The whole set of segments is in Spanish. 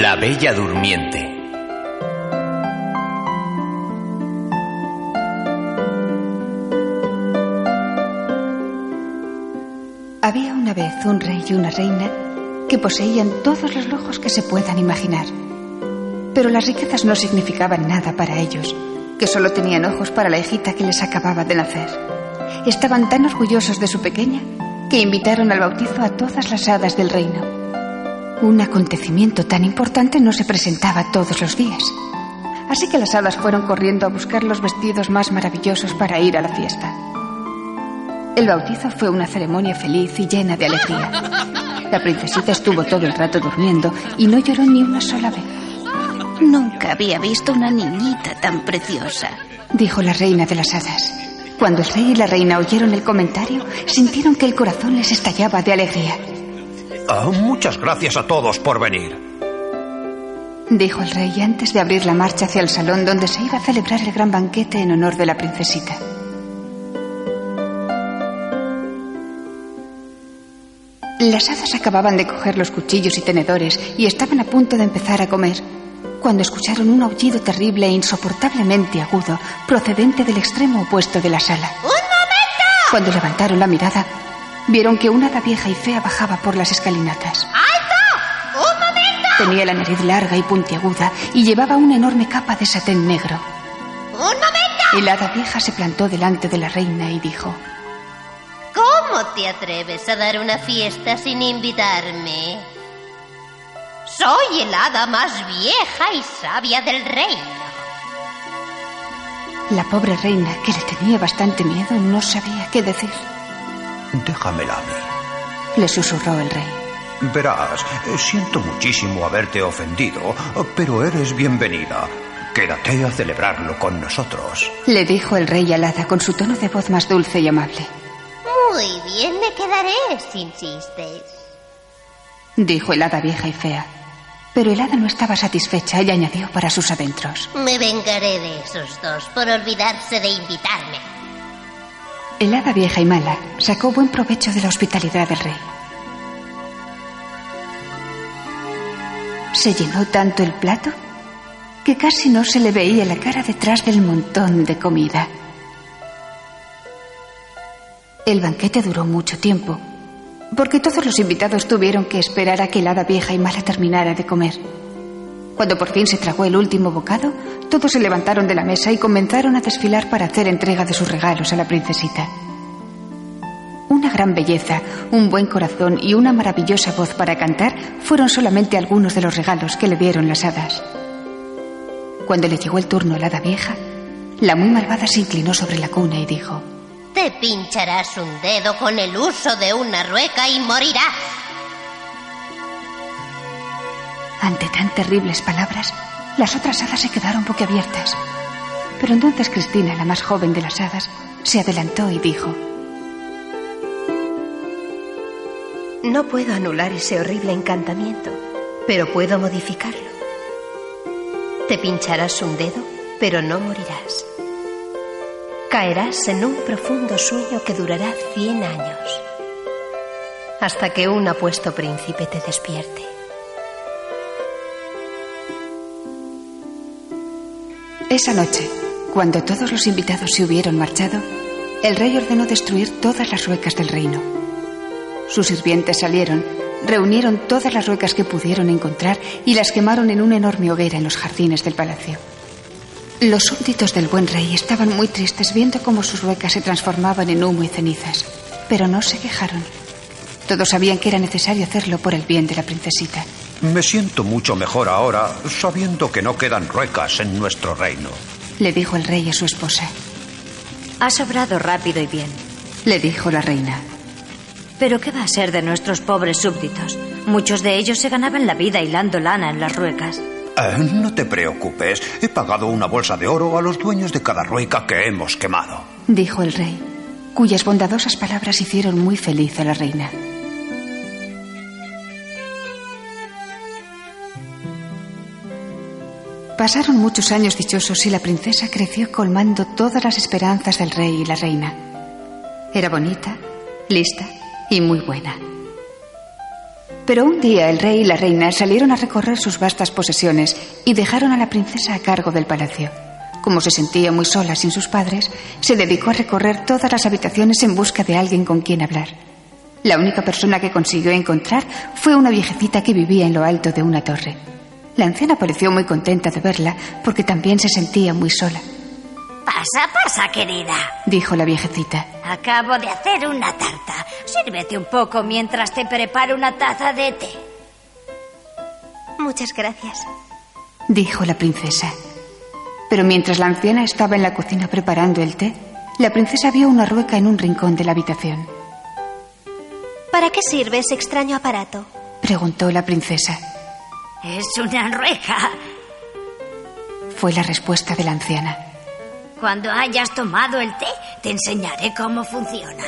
La Bella Durmiente. Había una vez un rey y una reina que poseían todos los lujos que se puedan imaginar. Pero las riquezas no significaban nada para ellos, que solo tenían ojos para la hijita que les acababa de nacer. Estaban tan orgullosos de su pequeña que invitaron al bautizo a todas las hadas del reino. Un acontecimiento tan importante no se presentaba todos los días. Así que las hadas fueron corriendo a buscar los vestidos más maravillosos para ir a la fiesta. El bautizo fue una ceremonia feliz y llena de alegría. La princesita estuvo todo el rato durmiendo y no lloró ni una sola vez. Nunca había visto una niñita tan preciosa, dijo la reina de las hadas. Cuando el rey y la reina oyeron el comentario, sintieron que el corazón les estallaba de alegría. Oh, muchas gracias a todos por venir. Dijo el rey antes de abrir la marcha hacia el salón donde se iba a celebrar el gran banquete en honor de la princesita. Las hadas acababan de coger los cuchillos y tenedores y estaban a punto de empezar a comer cuando escucharon un aullido terrible e insoportablemente agudo procedente del extremo opuesto de la sala. ¡Un momento! Cuando levantaron la mirada, vieron que una hada vieja y fea bajaba por las escalinatas. ¡Alto! ¡Un momento! Tenía la nariz larga y puntiaguda y llevaba una enorme capa de satén negro. ¡Un momento! Y la hada vieja se plantó delante de la reina y dijo: ¿Cómo te atreves a dar una fiesta sin invitarme? Soy el hada más vieja y sabia del reino. La pobre reina, que le tenía bastante miedo, no sabía qué decir. Déjamela a mí. Le susurró el rey. Verás, siento muchísimo haberte ofendido, pero eres bienvenida. Quédate a celebrarlo con nosotros. Le dijo el rey al hada con su tono de voz más dulce y amable. Muy bien, me quedaré si insistes. Dijo el hada vieja y fea. Pero el hada no estaba satisfecha y añadió para sus adentros. Me vengaré de esos dos por olvidarse de invitarme. El hada vieja y mala sacó buen provecho de la hospitalidad del rey. Se llenó tanto el plato que casi no se le veía la cara detrás del montón de comida. El banquete duró mucho tiempo, porque todos los invitados tuvieron que esperar a que el hada vieja y mala terminara de comer. Cuando por fin se tragó el último bocado, todos se levantaron de la mesa y comenzaron a desfilar para hacer entrega de sus regalos a la princesita. Una gran belleza, un buen corazón y una maravillosa voz para cantar fueron solamente algunos de los regalos que le dieron las hadas. Cuando le llegó el turno a la hada vieja, la muy malvada se inclinó sobre la cuna y dijo: Te pincharás un dedo con el uso de una rueca y morirás. Ante tan terribles palabras, las otras hadas se quedaron boquiabiertas. Pero entonces Cristina, la más joven de las hadas, se adelantó y dijo: No puedo anular ese horrible encantamiento, pero puedo modificarlo. Te pincharás un dedo, pero no morirás. Caerás en un profundo sueño que durará 100 años, hasta que un apuesto príncipe te despierte. Esa noche, cuando todos los invitados se hubieron marchado, el rey ordenó destruir todas las ruecas del reino. Sus sirvientes salieron, reunieron todas las ruecas que pudieron encontrar y las quemaron en una enorme hoguera en los jardines del palacio. Los súbditos del buen rey estaban muy tristes viendo cómo sus ruecas se transformaban en humo y cenizas, pero no se quejaron. Todos sabían que era necesario hacerlo por el bien de la princesita. Me siento mucho mejor ahora sabiendo que no quedan ruecas en nuestro reino. Le dijo el rey a su esposa. Has obrado rápido y bien. Le dijo la reina. Pero ¿qué va a ser de nuestros pobres súbditos? Muchos de ellos se ganaban la vida hilando lana en las ruecas. Eh, no te preocupes. He pagado una bolsa de oro a los dueños de cada rueca que hemos quemado. Dijo el rey, cuyas bondadosas palabras hicieron muy feliz a la reina. Pasaron muchos años dichosos y la princesa creció colmando todas las esperanzas del rey y la reina. Era bonita, lista y muy buena. Pero un día el rey y la reina salieron a recorrer sus vastas posesiones y dejaron a la princesa a cargo del palacio. Como se sentía muy sola sin sus padres, se dedicó a recorrer todas las habitaciones en busca de alguien con quien hablar. La única persona que consiguió encontrar fue una viejecita que vivía en lo alto de una torre. La anciana pareció muy contenta de verla porque también se sentía muy sola. Pasa, pasa, querida, dijo la viejecita. Acabo de hacer una tarta. Sírvete un poco mientras te preparo una taza de té. Muchas gracias, dijo la princesa. Pero mientras la anciana estaba en la cocina preparando el té, la princesa vio una rueca en un rincón de la habitación. ¿Para qué sirve ese extraño aparato? preguntó la princesa. Es una rueca. Fue la respuesta de la anciana. Cuando hayas tomado el té, te enseñaré cómo funciona.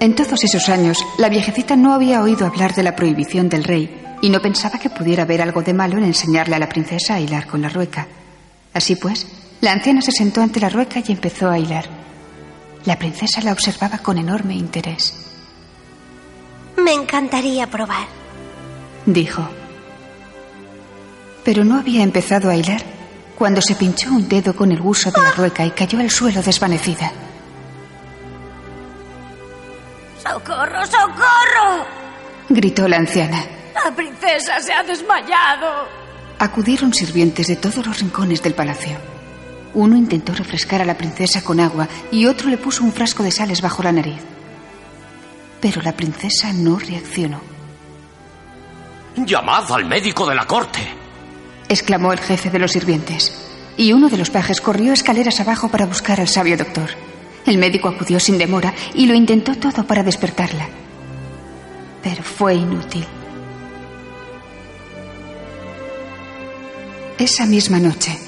En todos esos años, la viejecita no había oído hablar de la prohibición del rey y no pensaba que pudiera haber algo de malo en enseñarle a la princesa a hilar con la rueca. Así pues, la anciana se sentó ante la rueca y empezó a hilar. La princesa la observaba con enorme interés. Me encantaría probar, dijo. Pero no había empezado a hilar cuando se pinchó un dedo con el huso de la rueca y cayó al suelo desvanecida. ¡Socorro, socorro! gritó la anciana. La princesa se ha desmayado. Acudieron sirvientes de todos los rincones del palacio. Uno intentó refrescar a la princesa con agua y otro le puso un frasco de sales bajo la nariz. Pero la princesa no reaccionó. Llamad al médico de la corte, exclamó el jefe de los sirvientes. Y uno de los pajes corrió escaleras abajo para buscar al sabio doctor. El médico acudió sin demora y lo intentó todo para despertarla. Pero fue inútil. Esa misma noche,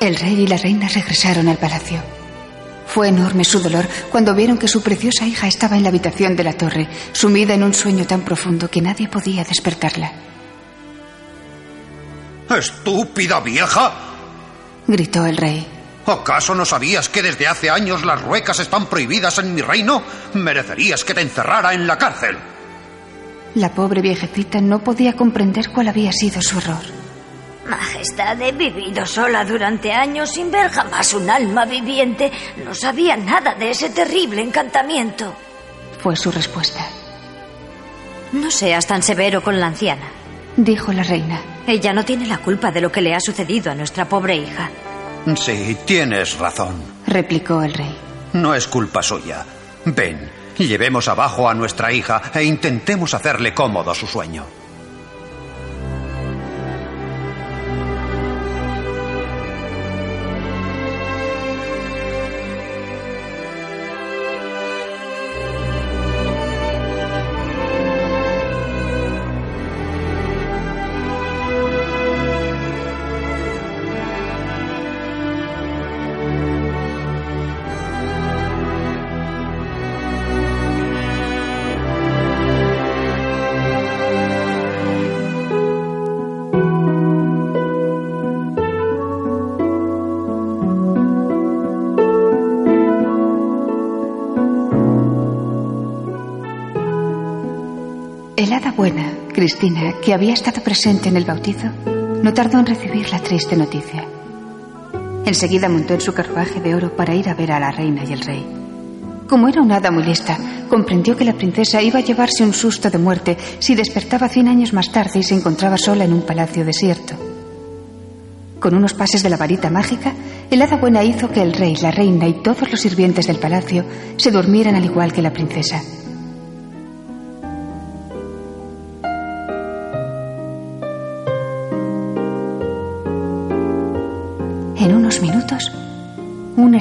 el rey y la reina regresaron al palacio. Fue enorme su dolor cuando vieron que su preciosa hija estaba en la habitación de la torre, sumida en un sueño tan profundo que nadie podía despertarla. ¡Estúpida vieja! gritó el rey. ¿Acaso no sabías que desde hace años las ruecas están prohibidas en mi reino? Merecerías que te encerrara en la cárcel. La pobre viejecita no podía comprender cuál había sido su error. Majestad, he vivido sola durante años sin ver jamás un alma viviente. No sabía nada de ese terrible encantamiento. Fue su respuesta. No seas tan severo con la anciana, dijo la reina. Ella no tiene la culpa de lo que le ha sucedido a nuestra pobre hija. Sí, tienes razón, replicó el rey. No es culpa suya. Ven, llevemos abajo a nuestra hija e intentemos hacerle cómodo su sueño. El hada buena, Cristina, que había estado presente en el bautizo, no tardó en recibir la triste noticia. Enseguida montó en su carruaje de oro para ir a ver a la reina y el rey. Como era una hada muy lista, comprendió que la princesa iba a llevarse un susto de muerte si despertaba cien años más tarde y se encontraba sola en un palacio desierto. Con unos pases de la varita mágica, el hada buena hizo que el rey, la reina y todos los sirvientes del palacio se durmieran al igual que la princesa.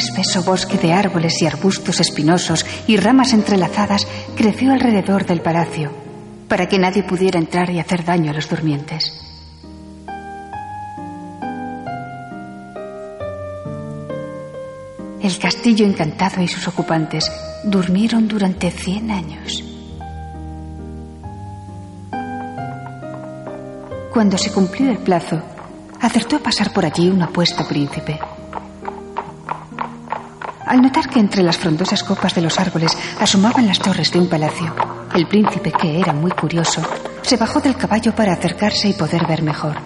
Espeso bosque de árboles y arbustos espinosos y ramas entrelazadas creció alrededor del palacio, para que nadie pudiera entrar y hacer daño a los durmientes. El castillo encantado y sus ocupantes durmieron durante cien años. Cuando se cumplió el plazo, acertó a pasar por allí un apuesto príncipe. Al notar que entre las frondosas copas de los árboles asomaban las torres de un palacio, el príncipe, que era muy curioso, se bajó del caballo para acercarse y poder ver mejor.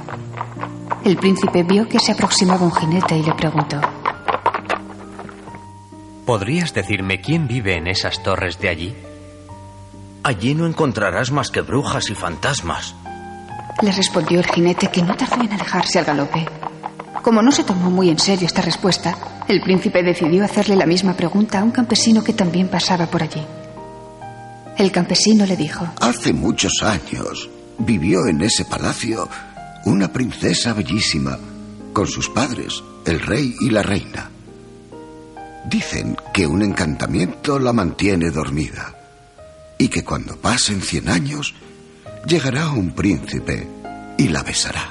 El príncipe vio que se aproximaba un jinete y le preguntó. ¿Podrías decirme quién vive en esas torres de allí? Allí no encontrarás más que brujas y fantasmas. Le respondió el jinete que no tardó en alejarse al galope. Como no se tomó muy en serio esta respuesta, el príncipe decidió hacerle la misma pregunta a un campesino que también pasaba por allí. El campesino le dijo, Hace muchos años vivió en ese palacio una princesa bellísima con sus padres, el rey y la reina. Dicen que un encantamiento la mantiene dormida y que cuando pasen cien años llegará un príncipe y la besará.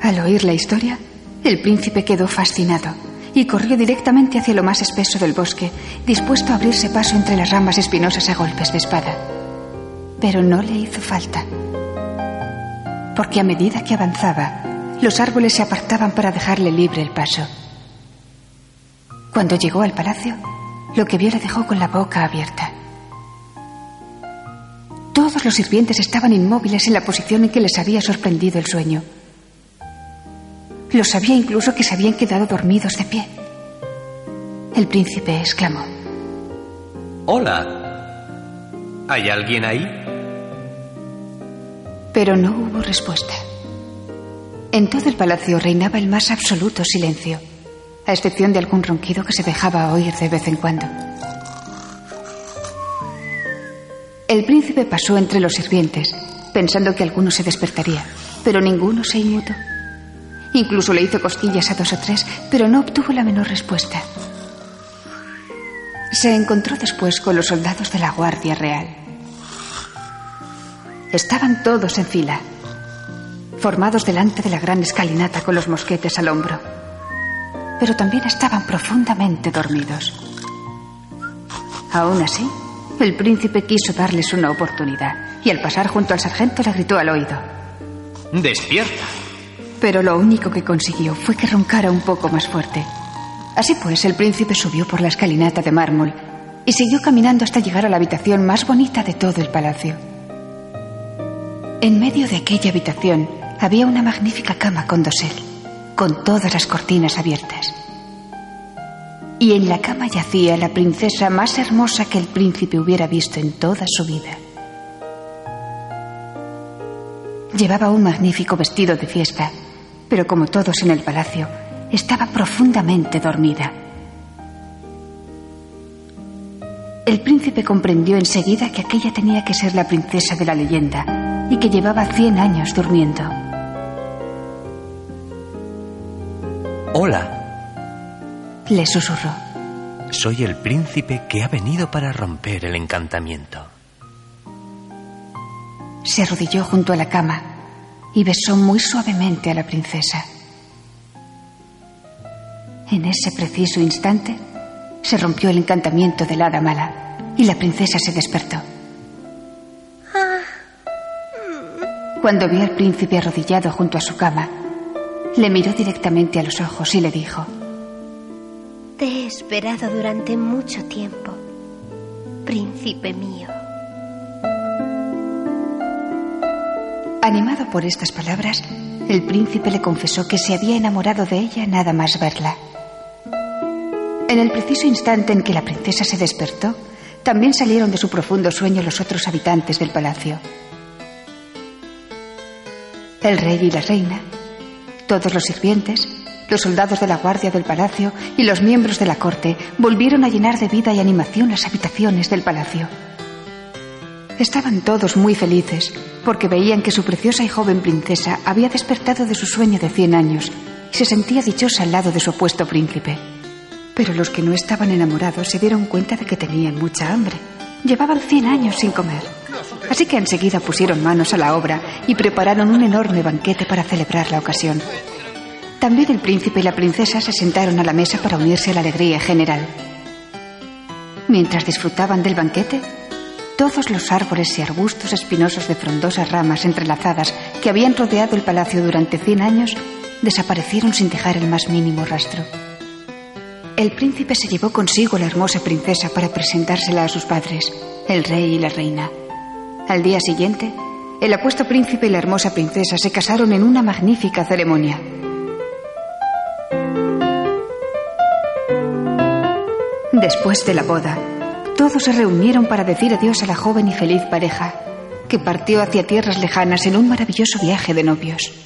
Al oír la historia, el príncipe quedó fascinado y corrió directamente hacia lo más espeso del bosque, dispuesto a abrirse paso entre las ramas espinosas a golpes de espada. Pero no le hizo falta, porque a medida que avanzaba, los árboles se apartaban para dejarle libre el paso. Cuando llegó al palacio, lo que vio le dejó con la boca abierta. Todos los sirvientes estaban inmóviles en la posición en que les había sorprendido el sueño. Lo sabía incluso que se habían quedado dormidos de pie. El príncipe exclamó. Hola. ¿Hay alguien ahí? Pero no hubo respuesta. En todo el palacio reinaba el más absoluto silencio, a excepción de algún ronquido que se dejaba oír de vez en cuando. El príncipe pasó entre los sirvientes, pensando que alguno se despertaría, pero ninguno se inmutó. Incluso le hizo cosquillas a dos o tres, pero no obtuvo la menor respuesta. Se encontró después con los soldados de la Guardia Real. Estaban todos en fila, formados delante de la gran escalinata con los mosquetes al hombro. Pero también estaban profundamente dormidos. Aún así, el príncipe quiso darles una oportunidad y al pasar junto al sargento le gritó al oído. ¡Despierta! Pero lo único que consiguió fue que roncara un poco más fuerte. Así pues, el príncipe subió por la escalinata de mármol y siguió caminando hasta llegar a la habitación más bonita de todo el palacio. En medio de aquella habitación había una magnífica cama con dosel, con todas las cortinas abiertas. Y en la cama yacía la princesa más hermosa que el príncipe hubiera visto en toda su vida. Llevaba un magnífico vestido de fiesta, pero como todos en el palacio, estaba profundamente dormida. El príncipe comprendió enseguida que aquella tenía que ser la princesa de la leyenda y que llevaba cien años durmiendo. Hola, Le susurró. soy el príncipe que ha venido para romper el encantamiento. Se arrodilló junto a la cama y besó muy suavemente a la princesa. En ese preciso instante se rompió el encantamiento del hada mala y la princesa se despertó. Cuando vio al príncipe arrodillado junto a su cama, le miró directamente a los ojos y le dijo, Te he esperado durante mucho tiempo, príncipe mío. Animado por estas palabras, el príncipe le confesó que se había enamorado de ella nada más verla. En el preciso instante en que la princesa se despertó, también salieron de su profundo sueño los otros habitantes del palacio. El rey y la reina, todos los sirvientes, los soldados de la guardia del palacio y los miembros de la corte volvieron a llenar de vida y animación las habitaciones del palacio. Estaban todos muy felices porque veían que su preciosa y joven princesa había despertado de su sueño de cien años y se sentía dichosa al lado de su opuesto príncipe. Pero los que no estaban enamorados se dieron cuenta de que tenían mucha hambre. Llevaban cien años sin comer. Así que enseguida pusieron manos a la obra y prepararon un enorme banquete para celebrar la ocasión. También el príncipe y la princesa se sentaron a la mesa para unirse a la alegría general. Mientras disfrutaban del banquete, todos los árboles y arbustos espinosos de frondosas ramas entrelazadas que habían rodeado el palacio durante cien años desaparecieron sin dejar el más mínimo rastro. el príncipe se llevó consigo a la hermosa princesa para presentársela a sus padres, el rey y la reina. Al día siguiente, el apuesto príncipe y la hermosa princesa se casaron en una magnífica ceremonia. Después de la boda, todos se reunieron para decir adiós a la joven y feliz pareja, que partió hacia tierras lejanas en un maravilloso viaje de novios.